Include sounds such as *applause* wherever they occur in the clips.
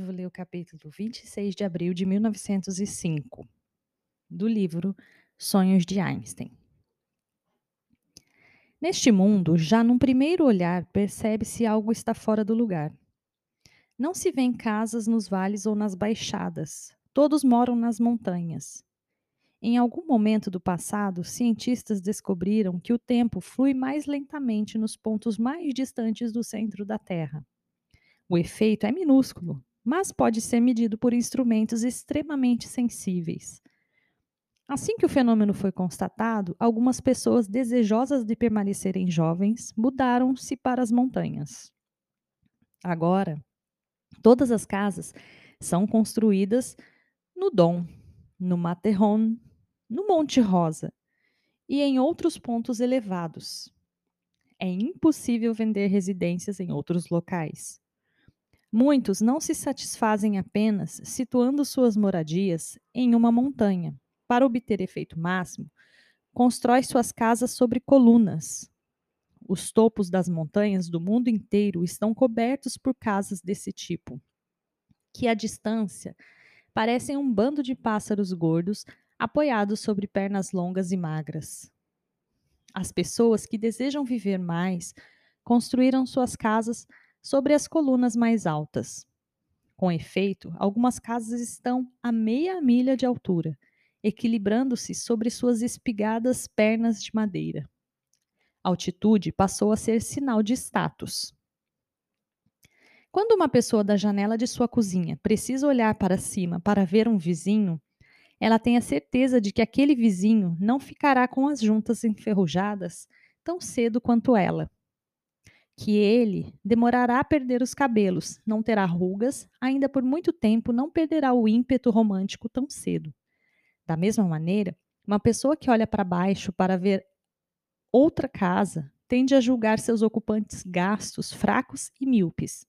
Hoje vou ler o capítulo 26 de abril de 1905, do livro Sonhos de Einstein. Neste mundo, já num primeiro olhar, percebe-se algo está fora do lugar. Não se vê casas nos vales ou nas baixadas, todos moram nas montanhas. Em algum momento do passado, cientistas descobriram que o tempo flui mais lentamente nos pontos mais distantes do centro da Terra. O efeito é minúsculo, mas pode ser medido por instrumentos extremamente sensíveis. Assim que o fenômeno foi constatado, algumas pessoas desejosas de permanecerem jovens mudaram-se para as montanhas. Agora, todas as casas são construídas no Dom, no Matterhorn, no Monte Rosa e em outros pontos elevados. É impossível vender residências em outros locais. Muitos não se satisfazem apenas situando suas moradias em uma montanha. Para obter efeito máximo, constrói suas casas sobre colunas. Os topos das montanhas do mundo inteiro estão cobertos por casas desse tipo, que à distância parecem um bando de pássaros gordos apoiados sobre pernas longas e magras. As pessoas que desejam viver mais construíram suas casas sobre as colunas mais altas. Com efeito, algumas casas estão a meia milha de altura, equilibrando-se sobre suas espigadas pernas de madeira. A altitude passou a ser sinal de status. Quando uma pessoa da janela de sua cozinha precisa olhar para cima para ver um vizinho, ela tem a certeza de que aquele vizinho não ficará com as juntas enferrujadas tão cedo quanto ela que ele demorará a perder os cabelos, não terá rugas, ainda por muito tempo não perderá o ímpeto romântico tão cedo. Da mesma maneira, uma pessoa que olha para baixo para ver outra casa tende a julgar seus ocupantes gastos, fracos e míopes.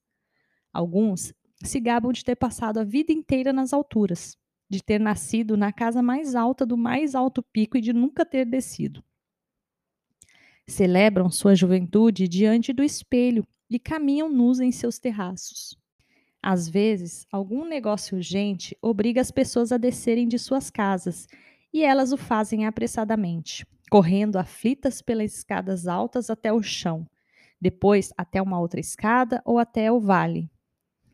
Alguns se gabam de ter passado a vida inteira nas alturas, de ter nascido na casa mais alta do mais alto pico e de nunca ter descido celebram sua juventude diante do espelho e caminham nus em seus terraços. Às vezes, algum negócio urgente obriga as pessoas a descerem de suas casas e elas o fazem apressadamente, correndo aflitas pelas escadas altas até o chão, depois até uma outra escada ou até o vale.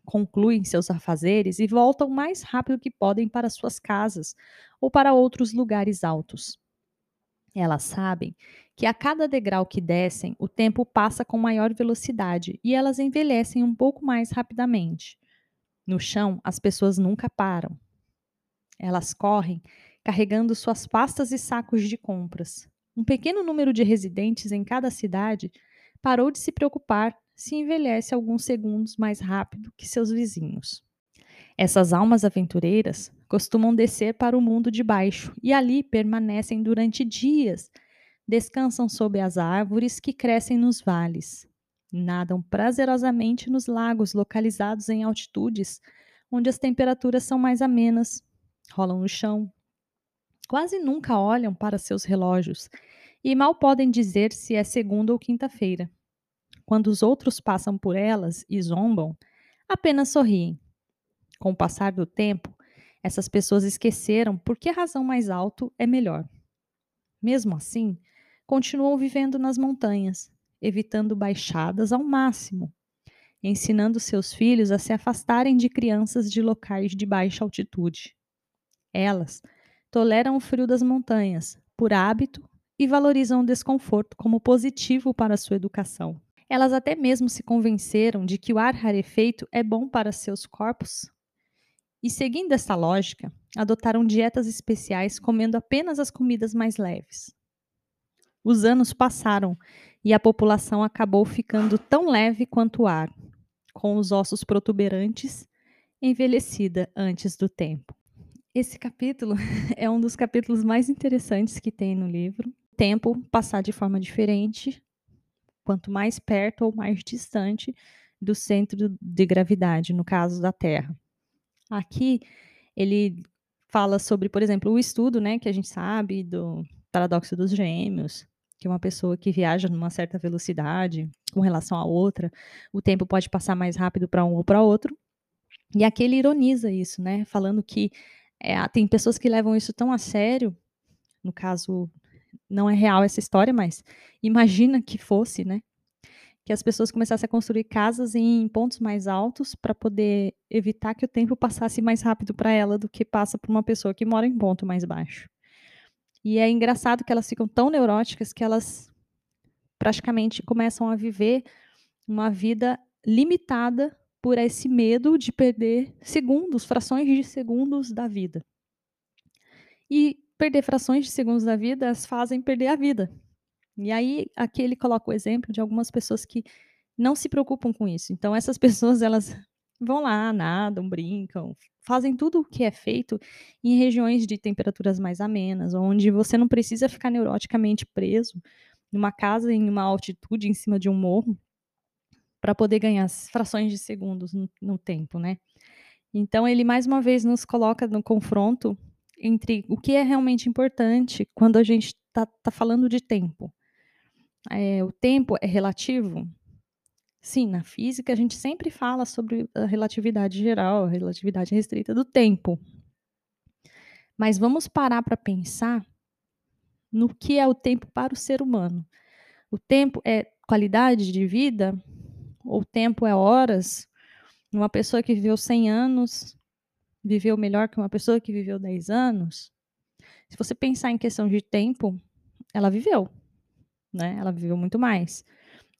Concluem seus afazeres e voltam mais rápido que podem para suas casas ou para outros lugares altos. Elas sabem que a cada degrau que descem, o tempo passa com maior velocidade e elas envelhecem um pouco mais rapidamente. No chão, as pessoas nunca param. Elas correm carregando suas pastas e sacos de compras. Um pequeno número de residentes em cada cidade parou de se preocupar se envelhece alguns segundos mais rápido que seus vizinhos. Essas almas aventureiras costumam descer para o mundo de baixo e ali permanecem durante dias descansam sob as árvores que crescem nos vales, nadam prazerosamente nos lagos localizados em altitudes onde as temperaturas são mais amenas, rolam no chão. Quase nunca olham para seus relógios e mal podem dizer se é segunda ou quinta-feira. Quando os outros passam por elas e zombam, apenas sorriem. Com o passar do tempo, essas pessoas esqueceram por que razão mais alto é melhor. Mesmo assim, continuam vivendo nas montanhas, evitando baixadas ao máximo, ensinando seus filhos a se afastarem de crianças de locais de baixa altitude. Elas toleram o frio das montanhas por hábito e valorizam o desconforto como positivo para sua educação. Elas até mesmo se convenceram de que o ar rarefeito é bom para seus corpos e, seguindo essa lógica, adotaram dietas especiais comendo apenas as comidas mais leves. Os anos passaram e a população acabou ficando tão leve quanto o ar, com os ossos protuberantes, envelhecida antes do tempo. Esse capítulo *laughs* é um dos capítulos mais interessantes que tem no livro. Tempo passar de forma diferente, quanto mais perto ou mais distante do centro de gravidade, no caso da Terra. Aqui ele fala sobre, por exemplo, o estudo, né, que a gente sabe do paradoxo dos gêmeos, que uma pessoa que viaja numa certa velocidade com relação a outra, o tempo pode passar mais rápido para um ou para outro. E aqui ele ironiza isso, né? Falando que é, tem pessoas que levam isso tão a sério. No caso, não é real essa história, mas imagina que fosse, né? Que as pessoas começassem a construir casas em pontos mais altos para poder evitar que o tempo passasse mais rápido para ela do que passa para uma pessoa que mora em ponto mais baixo. E é engraçado que elas ficam tão neuróticas que elas praticamente começam a viver uma vida limitada por esse medo de perder segundos, frações de segundos da vida. E perder frações de segundos da vida as fazem perder a vida. E aí aqui ele coloca o exemplo de algumas pessoas que não se preocupam com isso. Então essas *laughs* pessoas elas vão lá, nadam, brincam, fazem tudo o que é feito em regiões de temperaturas mais amenas, onde você não precisa ficar neuroticamente preso numa casa em uma altitude em cima de um morro para poder ganhar frações de segundos no, no tempo, né? Então ele mais uma vez nos coloca no confronto entre o que é realmente importante quando a gente está tá falando de tempo. É, o tempo é relativo? Sim, na física a gente sempre fala sobre a relatividade geral, a relatividade restrita do tempo. Mas vamos parar para pensar no que é o tempo para o ser humano. O tempo é qualidade de vida? Ou tempo é horas? Uma pessoa que viveu 100 anos viveu melhor que uma pessoa que viveu 10 anos? Se você pensar em questão de tempo, ela viveu, né? Ela viveu muito mais.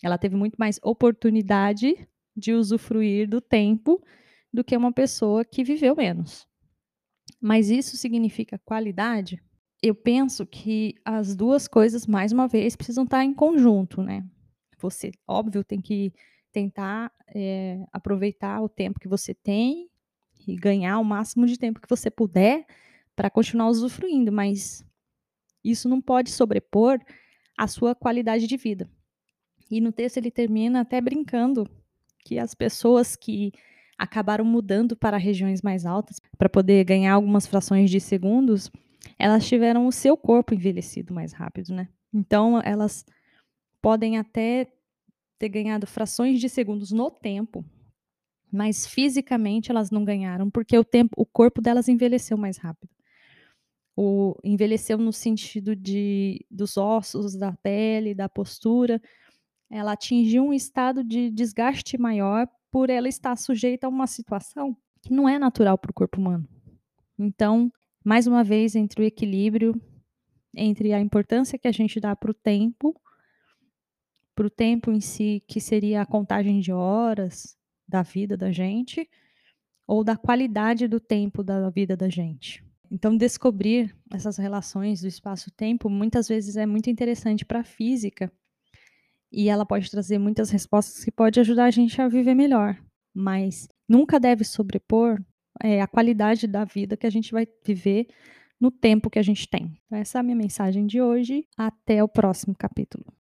Ela teve muito mais oportunidade de usufruir do tempo do que uma pessoa que viveu menos. Mas isso significa qualidade? Eu penso que as duas coisas, mais uma vez, precisam estar em conjunto, né? Você, óbvio, tem que tentar é, aproveitar o tempo que você tem e ganhar o máximo de tempo que você puder para continuar usufruindo, mas isso não pode sobrepor a sua qualidade de vida. E no texto ele termina até brincando que as pessoas que acabaram mudando para regiões mais altas para poder ganhar algumas frações de segundos, elas tiveram o seu corpo envelhecido mais rápido, né? Então elas podem até ter ganhado frações de segundos no tempo, mas fisicamente elas não ganharam porque o tempo, o corpo delas envelheceu mais rápido. O envelheceu no sentido de dos ossos, da pele, da postura, ela atingiu um estado de desgaste maior por ela estar sujeita a uma situação que não é natural para o corpo humano. Então, mais uma vez, entre o equilíbrio, entre a importância que a gente dá para o tempo, para o tempo em si, que seria a contagem de horas, da vida da gente ou da qualidade do tempo da vida da gente. Então, descobrir essas relações do espaço-tempo muitas vezes é muito interessante para a física e ela pode trazer muitas respostas que pode ajudar a gente a viver melhor, mas nunca deve sobrepor é, a qualidade da vida que a gente vai viver no tempo que a gente tem. Então, essa é a minha mensagem de hoje. Até o próximo capítulo.